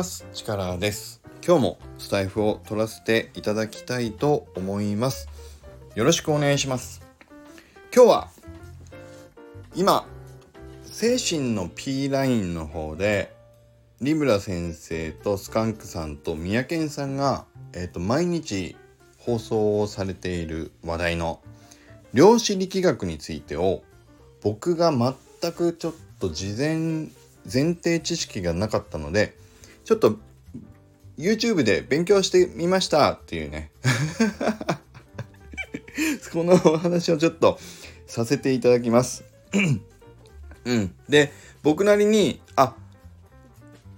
ます。力です。今日もスタイフを取らせていただきたいと思います。よろしくお願いします。今日は今精神の P ラインの方でリブラ先生とスカンクさんと三宅さんが、えーと、毎日放送をされている話題の量子力学についてを僕が全くちょっと事前前提知識がなかったのでちょっと YouTube で勉強してみましたっていうね このお話をちょっとさせていただきます うん。で、僕なりに、あ、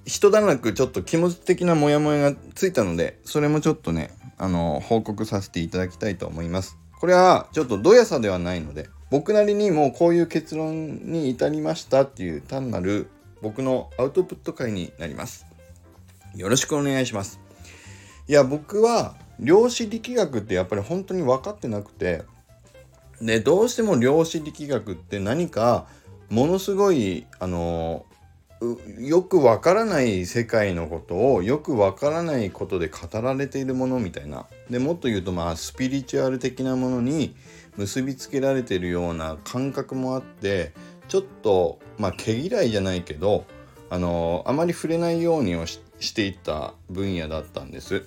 一段落ちょっと気持ち的なモヤモヤがついたので、それもちょっとね、あの、報告させていただきたいと思います。これはちょっとどやさではないので、僕なりにもうこういう結論に至りましたっていう単なる僕のアウトプット会になります。よろしくお願いします。いや、僕は量子力学ってやっぱり本当に分かってなくて、で、どうしても量子力学って何かものすごい、あの、よくわからない世界のことをよくわからないことで語られているものみたいなでもっと言うとまあスピリチュアル的なものに結びつけられているような感覚もあってちょっとまあ毛嫌いじゃないけどあのあまり触れないようにをしていった分野だったんです。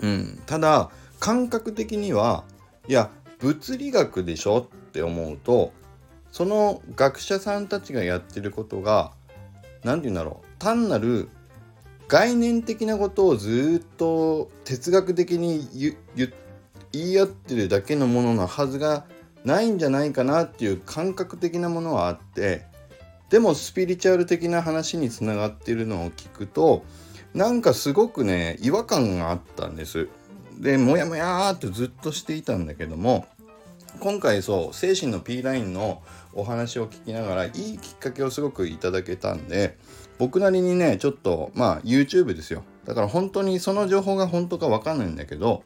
うん、ただ感覚的にはいや物理学でしょ？って思うとその学者さんたちがやってることが何て言うんだろう？単なる概念的なことをずっと哲学的に言い合ってるだけのもののはずがないんじゃないかなっていう感覚的なものはあってでもスピリチュアル的な話につながっているのを聞くとなんかすごくね違和感があったんです。でモヤモヤーってずっとしていたんだけども今回そう精神の P ラインのお話を聞きながらいいきっかけをすごくいただけたんで僕なりにねちょっとまあ YouTube ですよだから本当にその情報が本当か分かんないんだけど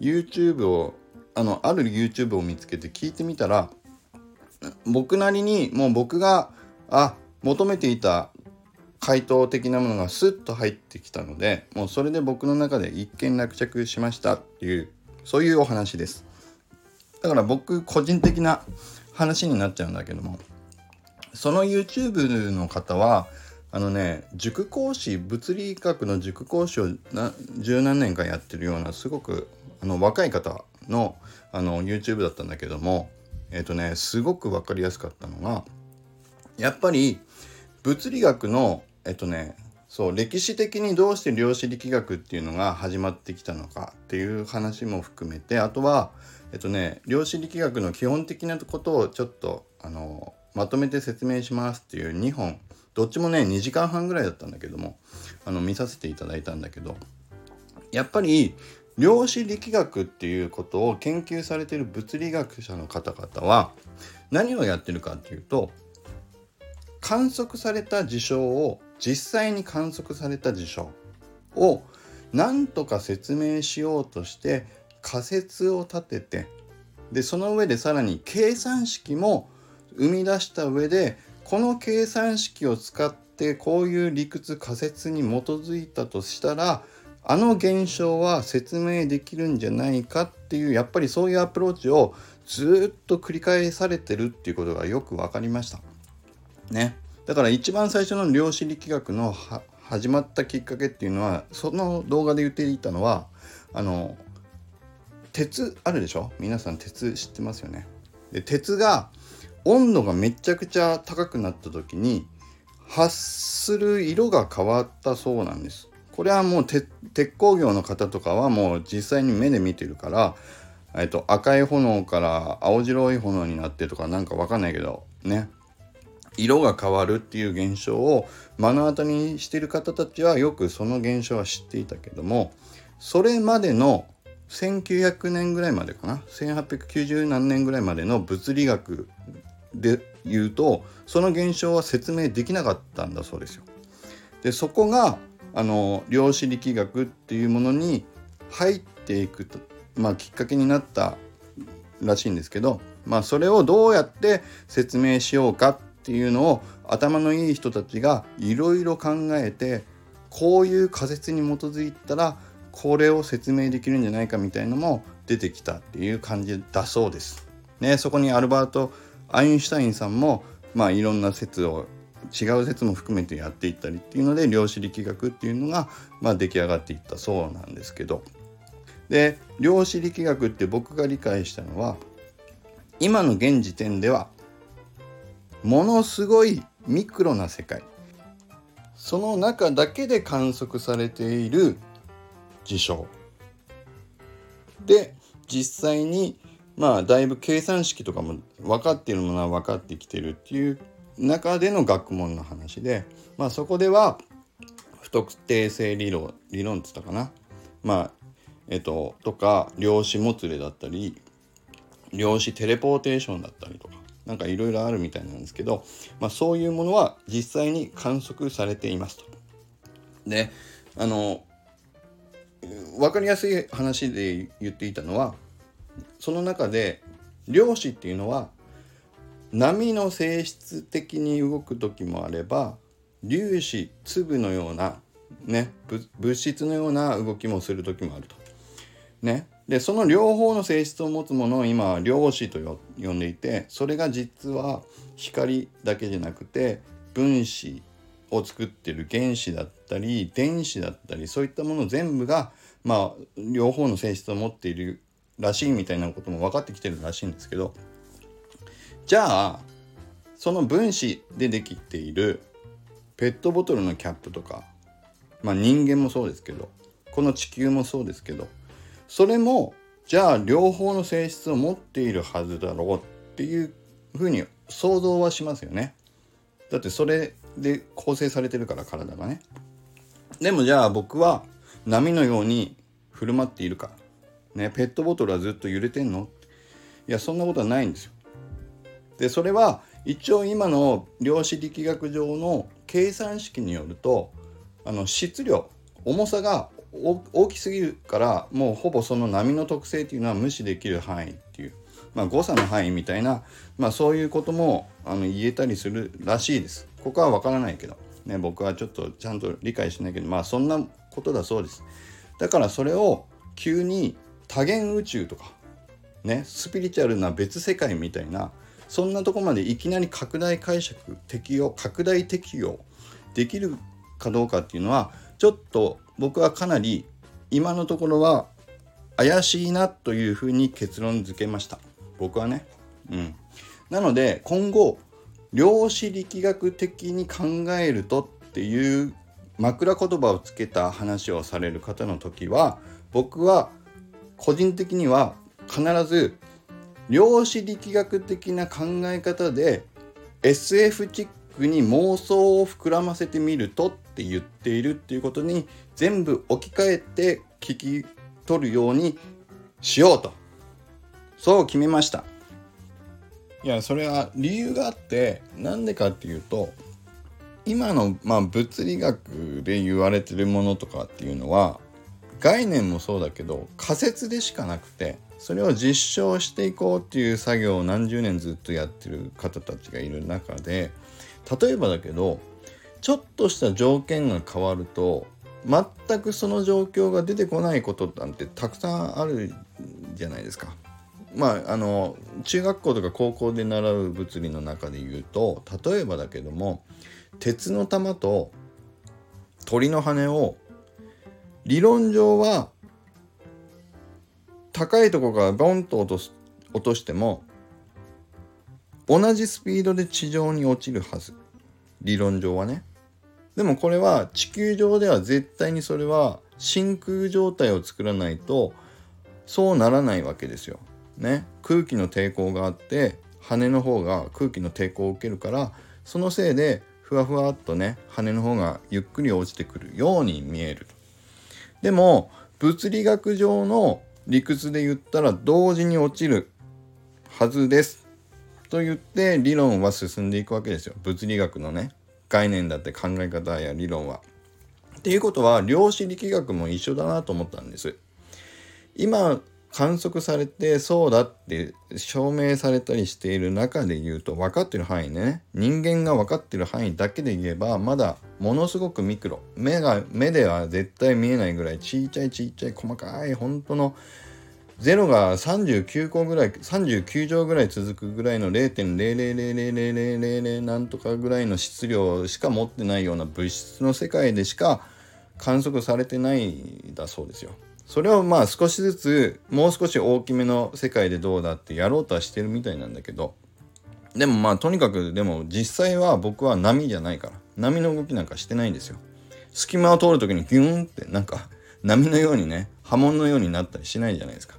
YouTube をあのある YouTube を見つけて聞いてみたら僕なりにもう僕があ求めていた回答的なものがスッと入ってきたのでもうそれで僕の中で一件落着しましたっていうそういうお話です。だから僕個人的な話になっちゃうんだけどもその YouTube の方はあのね塾講師物理学の塾講師を十何年間やってるようなすごくあの若い方のあの YouTube だったんだけどもえっ、ー、とねすごく分かりやすかったのがやっぱり物理学のえっとねそう歴史的にどうして量子力学っていうのが始まってきたのかっていう話も含めてあとはえっとね量子力学の基本的なことをちょっとあのまとめて説明しますっていう2本どっちもね2時間半ぐらいだったんだけどもあの見させていただいたんだけどやっぱり量子力学っていうことを研究されてる物理学者の方々は何をやってるかっていうと観測された事象を実際に観測された事象を何とか説明しようとして仮説を立ててでその上でさらに計算式も生み出した上でこの計算式を使ってこういう理屈仮説に基づいたとしたらあの現象は説明できるんじゃないかっていうやっぱりそういうアプローチをずっと繰り返されてるっていうことがよく分かりました。ね。だから一番最初の量子力学の始まったきっかけっていうのはその動画で言っていたのはあの鉄あるでしょ？皆さん鉄知ってますよね。で鉄が温度がめちゃくちゃ高くなった時に発する色が変わったそうなんです。これはもう鉄鋼業の方とかはもう実際に目で見てるから、えっと、赤い炎から青白い炎になってとかなんかわかんないけどね色が変わるっていう現象を目の当たりにしてる方たちはよくその現象は知っていたけどもそれまでの1900年ぐらいまでかな？1890何年ぐらいまでの物理学で言うとその現象は説明できなかったんだそうですよ。でそこがあの量子力学っていうものに入っていくと、まあ、きっかけになったらしいんですけど、まあ、それをどうやって説明しようかっていうのを頭のいい人たちがいろいろ考えてこういう仮説に基づいたらこれを説明できるんじゃないかみたいのも出てきたっていう感じだそうです。ね、そこにアルバート・アインシュタインさんもまあいろんな説を違う説も含めてやっていったりっていうので量子力学っていうのが、まあ、出来上がっていったそうなんですけどで量子力学って僕が理解したのは今の現時点ではものすごいミクロな世界。その中だけで観測されている事象。で実際にまあだいぶ計算式とかも分かっているものは分かってきてるっていう中での学問の話で、まあ、そこでは不特定性理論理論っつったかな。まあえっととか量子もつれだったり量子テレポーテーションだったりとか。なんかいろいろあるみたいなんですけど、まあ、そういうものは実際に観測されていますと。であの分かりやすい話で言っていたのはその中で量子っていうのは波の性質的に動く時もあれば粒子粒のようなね物質のような動きもする時もあると。ね、でその両方の性質を持つものを今は量子と呼んでいてそれが実は光だけじゃなくて分子を作ってる原子だったり電子だったりそういったもの全部がまあ両方の性質を持っているらしいみたいなことも分かってきてるらしいんですけどじゃあその分子でできているペットボトルのキャップとかまあ人間もそうですけどこの地球もそうですけどそれもじゃあ両方の性質を持っているはずだろうっていうふうに想像はしますよね。だってそれで構成されてるから体がね。でもじゃあ僕は波のように振る舞っているかね、ペットボトルはずっと揺れてんの？いやそんなことはないんですよ。でそれは一応今の量子力学上の計算式によるとあの質量重さが大きすぎるからもうほぼその波の特性っていうのは無視できる範囲っていう、まあ、誤差の範囲みたいな、まあ、そういうこともあの言えたりするらしいです。ここは分からないけど、ね、僕はちょっとちゃんと理解しないけどまあそんなことだそうです。だからそれを急に多元宇宙とかねスピリチュアルな別世界みたいなそんなとこまでいきなり拡大解釈適用拡大適用できるかどうかっていうのはちょっと僕はかなり今のところは怪しいなというふうに結論付けました。僕はね。うん。なので今後量子力学的に考えるとっていう枕言葉をつけた話をされる方の時は僕は個人的には必ず量子力学的な考え方で SF チックに妄想を膨らませてみるとって言っているっていうことに全部置き換えて聞き取るようにしようと。そう決めました。いやそれは理由があってなんでかっていうと今の、まあ、物理学で言われてるものとかっていうのは概念もそうだけど仮説でしかなくてそれを実証していこうっていう作業を何十年ずっとやってる方たちがいる中で例えばだけどちょっとした条件が変わると全くその状況が出てこないことなんてたくさんあるじゃないですか。まああの中学校とか高校で習う物理の中で言うと例えばだけども鉄の玉と鳥の羽を理論上は高いとこからボンと落とす落としても同じスピードで地上に落ちるはず。理論上はね。でもこれは地球上では絶対にそれは真空状態を作らないとそうならないわけですよ。ね。空気の抵抗があって羽の方が空気の抵抗を受けるからそのせいでふわふわっとね羽の方がゆっくり落ちてくるように見える。でも物理学上の理屈で言ったら同時に落ちるはずです。と言って理論は進んでいくわけですよ物理学のね概念だって考え方や理論は。っていうことは量子力学も一緒だなと思ったんです。今観測されてそうだって証明されたりしている中で言うと分かってる範囲ね人間が分かってる範囲だけで言えばまだものすごくミクロ目が目では絶対見えないぐらいちっちゃいちっちゃい細かい本当の0が39個ぐらい39乗ぐらい続くぐらいの0.0000000なんとかぐらいの質量しか持ってないような物質の世界でしか観測されてないだそうですよ。それをまあ少しずつもう少し大きめの世界でどうだってやろうとはしてるみたいなんだけどでもまあとにかくでも実際は僕は波じゃないから波の動きなんかしてないんですよ。隙間を通る時にギューンってなんか波のようにね波紋のようになったりしないじゃないですか。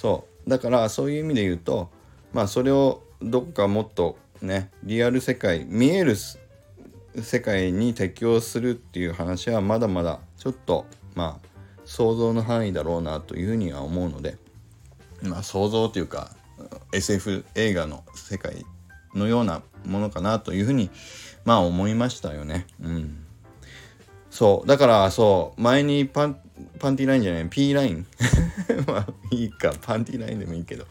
そうだからそういう意味で言うとまあそれをどこかもっとねリアル世界見える世界に適応するっていう話はまだまだちょっとまあ想像の範囲だろうなというふうには思うのでまあ想像というか SF 映画の世界のようなものかなというふうにまあ思いましたよね。うん。そう。だからそう前にパンパンティーラインじゃない P ライン。まあいいか。パンティーラインでもいいけど。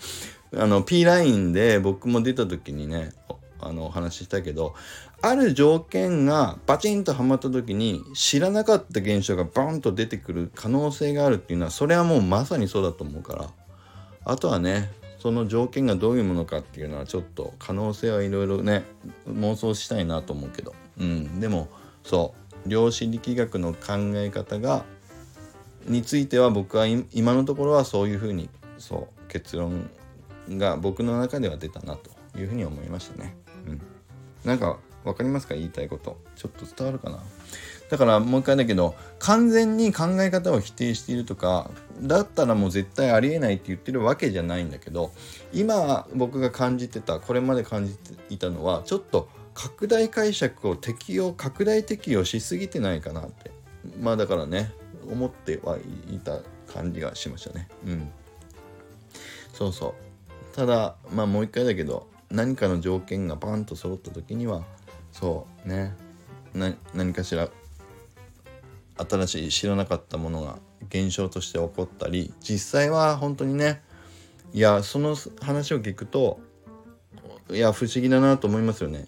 あの P ラインで僕も出た時にねあのお話ししたけどある条件がバチンとはまった時に知らなかった現象がバンと出てくる可能性があるっていうのはそれはもうまさにそうだと思うから。あとはねその条件がどういうものかっていうのはちょっと可能性はいろいろね妄想したいなと思うけど。うん。でもそう。量子力学の考え方がについては僕は今のところはそういうふうにそう結論が僕の中では出たなというふうに思いましたね。うん、なんか分かりますか？言いたいこと。ちょっと伝わるかな？だからもう一回だけど完全に考え方を否定しているとかだったらもう絶対ありえないって言ってるわけじゃないんだけど今僕が感じてたこれまで感じていたのはちょっと拡大解釈を適用拡大適用しすぎてないかなって。まあだからね思ってはいた感じがしましたね。うん。そうそう。ただまあもう一回だけど何かの条件がバンと揃った時にはそうね。何かしら新しい知らなかったものが現象として起こったり実際は本当にねいやその話を聞くといや不思議だなと思いますよね。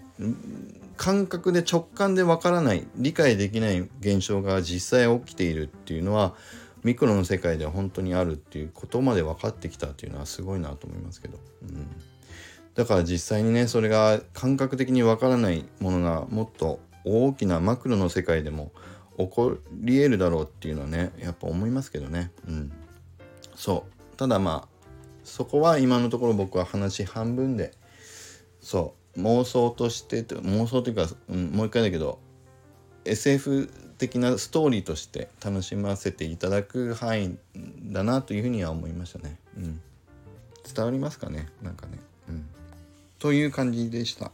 感覚で直感でわからない理解できない現象が実際起きているっていうのはミクロの世界では本当にあるっていうことまで分かってきたっていうのはすごいなと思いますけど。うん。だから実際にねそれが感覚的にわからないものがもっと大きなマクロの世界でも起こり得るだろうっていうのはねやっぱ思いますけどね。うん。そう。ただまあそこは今のところ僕は話半分でそう。妄想として妄想というか、うん、もう一回だけど SF 的なストーリーとして楽しませていただく範囲だなというふうには思いましたね。うん、伝わりますかね？なんかね。うんという感じでした。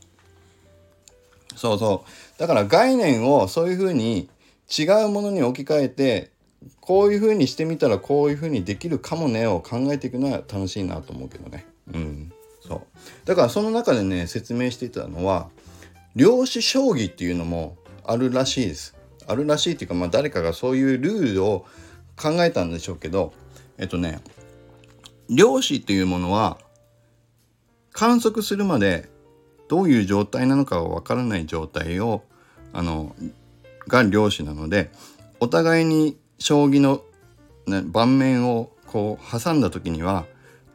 そうそう。だから概念をそういうふうに違うものに置き換えて、こういうふうにしてみたらこういうふうにできるかもねを考えていくのは楽しいなと思うけどね。うん。そう。だからその中でね、説明していたのは、量子将棋っていうのもあるらしいです。あるらしいっていうか、まあ誰かがそういうルールを考えたんでしょうけど、えっとね、量子っていうものは観測するまでどういう状態なのかがわからない状態をあのが量子なのでお互いに将棋の、盤面をこう挟んだ時には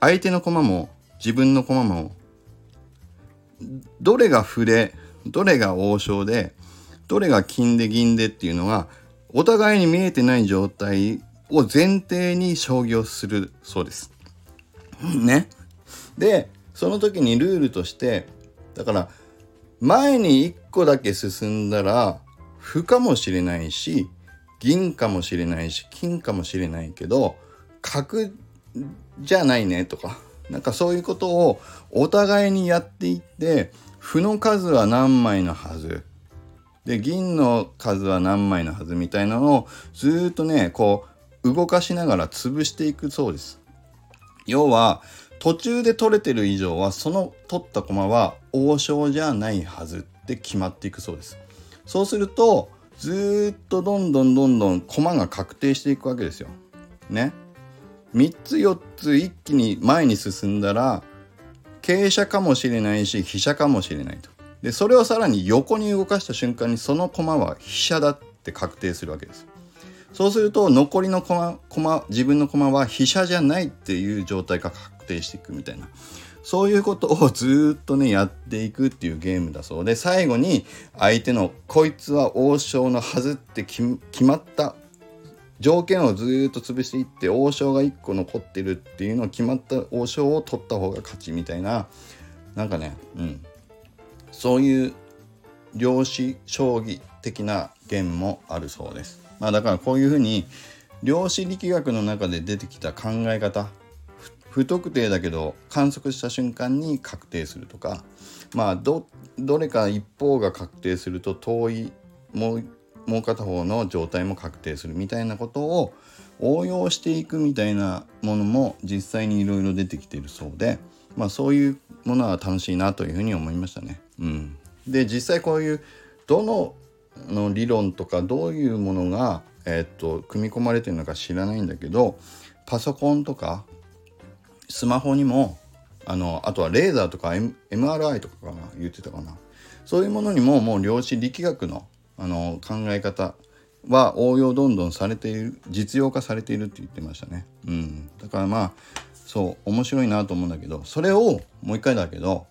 相手の駒も自分の駒もどれが歩でどれが王将でどれが金で銀でっていうのがお互いに見えてない状態を前提に将棋をするそうです。ね。でその時にルールとしてだから前に1個だけ進んだら歩かもしれないし銀かもしれないし金かもしれないけど角じゃないねとかなんかそういうことをお互いにやっていって歩の数は何枚のはずで銀の数は何枚のはずみたいなのをずっとねこう動かしながら潰していくそうです。要は途中で取れてる以上はその取った駒は王将じゃないはずって決まっていくそうです。そうするとずっとどんどんどんどん駒が確定していくわけですよ。ね。3つ4つ一気に前に進んだら傾斜かもしれないし飛車かもしれないと。でそれをさらに横に動かした瞬間にその駒は飛車だって確定するわけです。そうすると残りの駒駒自分の駒は飛車じゃないっていう状態が確定していくみたいなそういうことをずっとねやっていくっていうゲームだそうで最後に相手のこいつは王将のはずって決まった条件をずっと潰していって王将が1個残ってるっていうのを決まった王将を取った方が勝ちみたいななんかねうんそういう量子将棋的なゲームもあるそうです。まあだからこういうふうに量子力学の中で出てきた考え方不特定だけど観測した瞬間に確定するとかまあどれか一方が確定すると遠いもうもう片方の状態も確定するみたいなことを応用していくみたいなものも実際にいろいろ出てきているそうで、まあ、そういうものは楽しいなというふうに思いましたね。うん、で実際こういうどのの理論とかどういうものが、え、っと組み込まれてるのか知らないんだけどパソコンとかスマホにもあのあとはレーザーとか、M、MRI とかかな言ってたかなそういうものにももう量子力学のあの考え方は応用どんどんされている実用化されているって言ってましたね。うん、だからまあそう面白いなと思うんだけどそれをもう一回だけど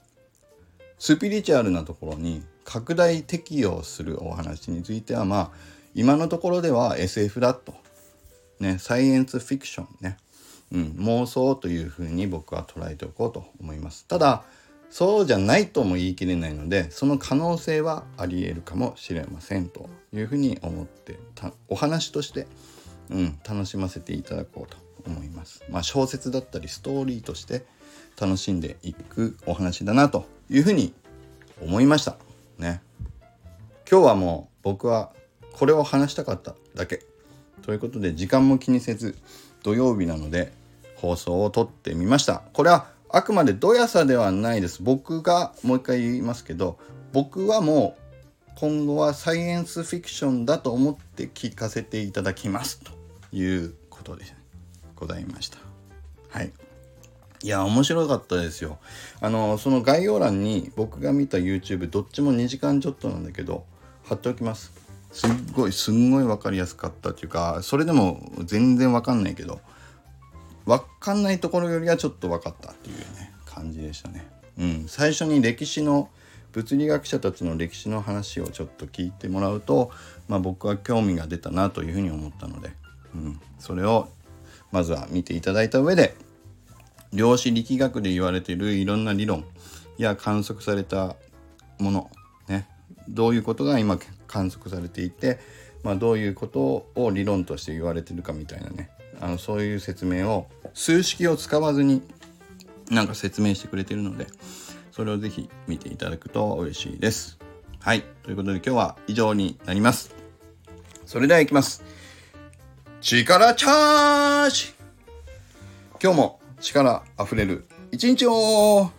スピリチュアルなところに拡大適用するお話についてはまあ今のところでは SF だと。ね、サイエンスフィクションね、うん、妄想というふうに僕は捉えておこうと思います。ただそうじゃないとも言い切れないのでその可能性はありえるかもしれませんというふうに思ってたお話として、うん、楽しませていただこうと思います。まあ、小説だったりストーリーとして楽しんでいくお話だなというふうに思いました。ね。今日はもう僕はこれを話したかっただけ。ということで時間も気にせず土曜日なので放送を撮ってみました。これはあくまでどやさではないです。僕がもう一回言いますけど、僕はもう今後はサイエンスフィクションだと思って聞かせていただきますということでございました。はい。いや、面白かったですよ。あの、その概要欄に僕が見た YouTube どっちも2時間ちょっとなんだけど、貼っておきます。すっごい、すんごい分かりやすかったっていうか、それでも全然分かんないけど、分かんないところよりはちょっと分かったっていうね感じでしたね。うん、最初に歴史の物理学者たちの歴史の話をちょっと聞いてもらうと、まあ、僕は興味が出たなというふうに思ったので、うん、それをまずは見ていただいた上で量子力学で言われているいろんな理論や観測されたもの、ね、どういうことが今観測されていて、まあ、どういうことを理論として言われてるかみたいなね。あのそういう説明を数式を使わずになんか説明してくれてるのでそれを是非見ていただくと嬉しいです。はい。ということで今日は以上になります。それではいきます。力チャージ今日も力あふれる一日を